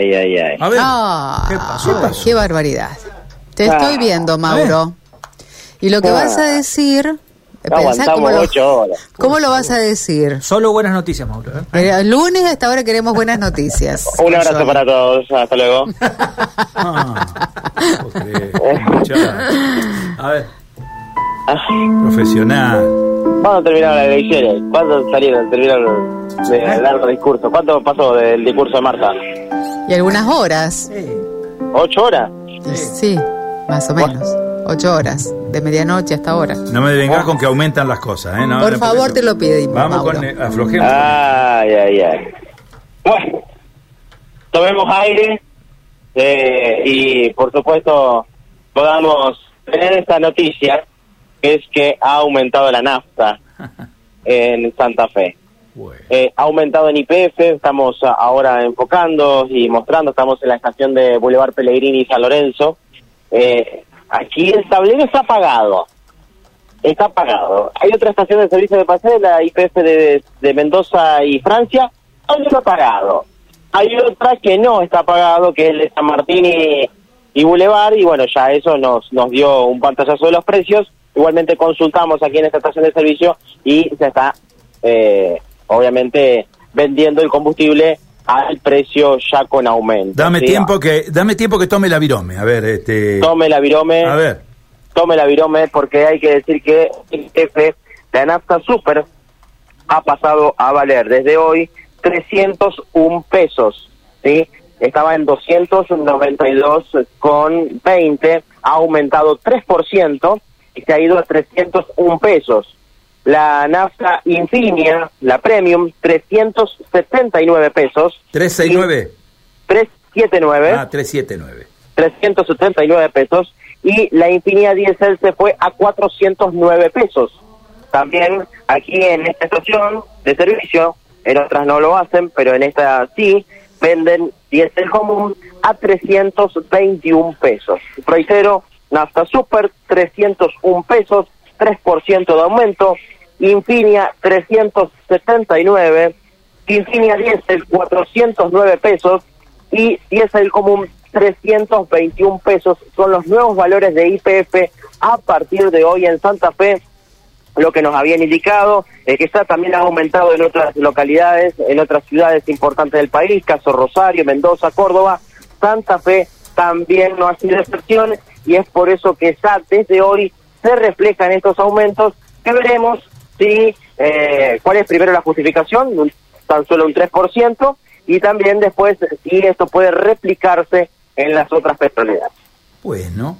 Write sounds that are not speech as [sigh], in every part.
Ay, ay, ay. A ver, Ah, ¿qué pasó? ay, qué barbaridad. Te Ah. estoy viendo, Mauro. Y lo que Ah. vas a decir, No pensá cómo lo, ocho horas. cómo lo vas a decir. Solo buenas noticias, Mauro. ¿eh? Pero el lunes a esta hora queremos buenas noticias. [laughs] Un abrazo para todos. Hasta luego. [laughs] Ah. A ver, profesional. ¿Cuándo terminaron las elecciones? ¿Cuándo salieron? Terminaron de dar los discursos. ¿Cuánto pasó del discurso de Marta? Y algunas horas, ¿Ocho horas? sí, más o menos. Ocho horas, de medianoche hasta ahora. No me vengas con que aumentan las cosas, ¿eh? No, Por no, favor, te lo pedimos, Vamos Mauro. con. eh, aflojemos. Ay, ay, ay. Bueno, tomemos aire eh, y, por supuesto, podamos tener esta noticia, que es que ha aumentado la nafta [laughs] en Santa Fe. Eh, ha aumentado en IPF, estamos ahora enfocando y mostrando, estamos en la estación de Boulevard Pellegrini y San Lorenzo. Eh, aquí el tablero está apagado, está apagado. Hay otra estación de servicio de paseo, la IPF de, de Mendoza y Francia, también está apagado. Hay otra que no está apagado, que es el de San Martín y, y Boulevard, y bueno, ya eso nos, nos dio un pantallazo de los precios. Igualmente consultamos aquí en esta estación de servicio y se está eh, obviamente vendiendo el combustible al precio ya con aumento. Dame ¿sí? tiempo que dame tiempo que tome la virome. A ver, este. Tome la virome, A ver. tome la virome, porque hay que decir que el jefe, la nafta super, ha pasado a valer desde hoy 301 pesos, ¿sí? Estaba en 292 con 20, ha aumentado 3% y se ha ido a 301 pesos. La nafta Infinia, la Premium, 379 pesos. 369. 379. Ah, 379. 379 pesos y la Infinia Diesel se fue a 409 pesos. También aquí en esta estación de servicio, en otras no lo hacen, pero en esta sí, venden diésel común a 321 pesos. Reitero, nafta super 301 pesos, 3% de aumento, Infinia 379, Infinia Diesel 409 pesos y diésel común 321 pesos. Son los nuevos valores de IPF a partir de hoy en Santa Fe. Lo que nos habían indicado que está también ha aumentado en otras localidades, en otras ciudades importantes del país, caso Rosario, Mendoza, Córdoba, Santa Fe también no ha sido excepción y es por eso que ya desde hoy se reflejan estos aumentos que veremos si eh, cuál es primero la justificación, tan solo un 3%, y también después si esto puede replicarse en las otras petroleras. Bueno,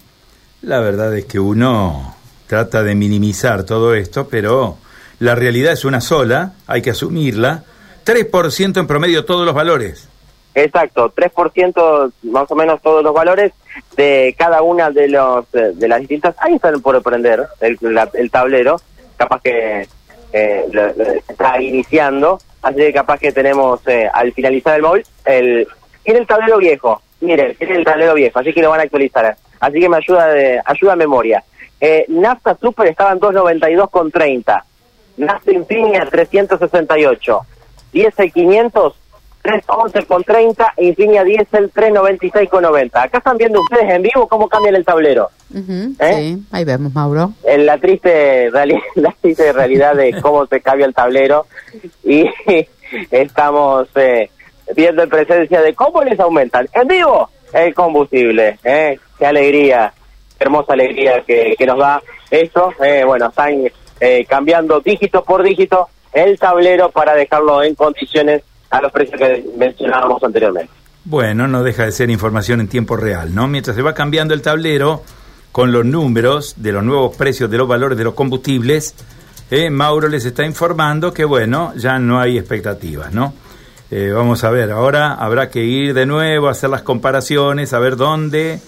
la verdad es que uno trata de minimizar todo esto, pero la realidad es una sola, hay que asumirla. 3% en promedio todos los valores. Exacto, 3% más o menos todos los valores de cada una de los eh, de las distintas. Ahí están por prender el, el tablero, capaz que eh, está iniciando, así que capaz que tenemos eh, al finalizar el móvil el tiene el tablero viejo, miren, tiene el tablero viejo, así que lo van a actualizar, así que me ayuda de ayuda a memoria. Eh, Nafta Super estaba en 292 con 30, Nafta Infinia 368, Diesel 500 311 con 30, Infinia Diesel 396 con 90. Acá están viendo ustedes en vivo cómo cambian el tablero. ¿Eh? Sí, ahí vemos, Mauro. En la triste, [laughs] la triste realidad de cómo se cambia el tablero y [laughs] estamos eh, viendo en presencia de cómo les aumentan en vivo el combustible. ¿eh? Qué alegría, qué hermosa alegría que, que nos da esto. Eh, bueno, están eh, cambiando dígito por dígito el tablero para dejarlo en condiciones a los precios que mencionábamos anteriormente. Bueno, no deja de ser información en tiempo real, ¿no? Mientras se va cambiando el tablero con los números de los nuevos precios de los valores de los combustibles, eh, Mauro les está informando que, bueno, ya no hay expectativas, ¿no? Eh, vamos a ver, ahora habrá que ir de nuevo a hacer las comparaciones, a ver dónde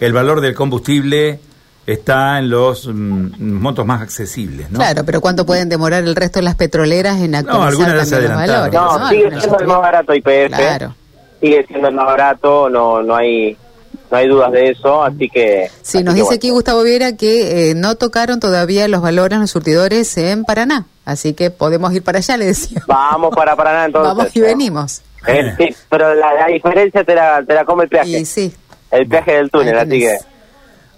el valor del combustible está en los mm, montos más accesibles, ¿no? Claro, pero ¿cuánto pueden demorar el resto de las petroleras en actualizar algunas ya se también los adelantaron. valores? No, sigue Algunas siendo el más barato IPF. Claro. Sigue siendo el más barato, no no hay no hay dudas de eso, así que Sí, así nos que dice bueno. aquí Gustavo Viera que eh, no tocaron todavía los valores los surtidores en Paraná, así que podemos ir para allá, le decía. Vamos para Paraná [laughs] entonces. Vamos y venimos. Eh, sí, pero la, la diferencia te la, te la come el peaje. Y sí, El peaje del túnel, así que...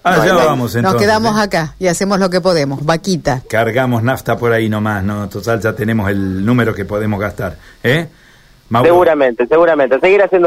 Allá Bueno, vamos entonces. nos quedamos ¿eh? acá y hacemos lo que podemos. Vaquita. Cargamos nafta por ahí nomás, ¿no? Total, ya tenemos el número que podemos gastar. ¿Eh? Mauro. Seguramente, seguramente. Seguir haciendo